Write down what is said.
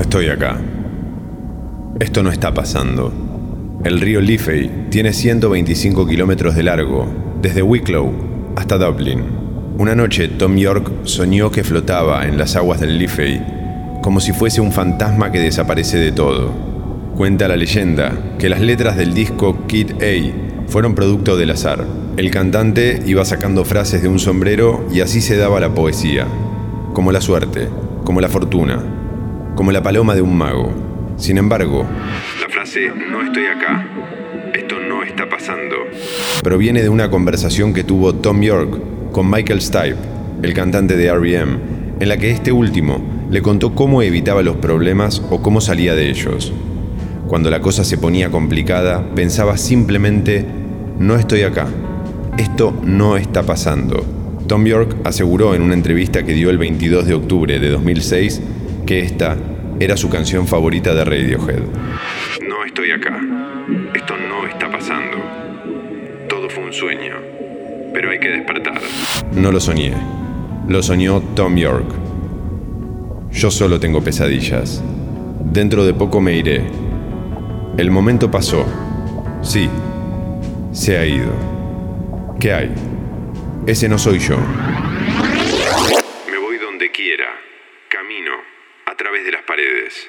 estoy acá. Esto no está pasando. El río Liffey tiene 125 kilómetros de largo, desde Wicklow hasta Dublin. Una noche Tom York soñó que flotaba en las aguas del Liffey, como si fuese un fantasma que desaparece de todo. Cuenta la leyenda que las letras del disco Kid A fueron producto del azar. El cantante iba sacando frases de un sombrero y así se daba la poesía, como la suerte, como la fortuna, como la paloma de un mago. Sin embargo, la frase no estoy acá, esto no está pasando, proviene de una conversación que tuvo Tom York con Michael Stipe, el cantante de REM, en la que este último le contó cómo evitaba los problemas o cómo salía de ellos. Cuando la cosa se ponía complicada, pensaba simplemente, no estoy acá, esto no está pasando. Tom York aseguró en una entrevista que dio el 22 de octubre de 2006 que esta era su canción favorita de Radiohead. No estoy acá. Esto no está pasando. Todo fue un sueño. Pero hay que despertar. No lo soñé. Lo soñó Tom York. Yo solo tengo pesadillas. Dentro de poco me iré. El momento pasó. Sí. Se ha ido. ¿Qué hay? Ese no soy yo. Me voy donde quiera. Camino a través de las paredes.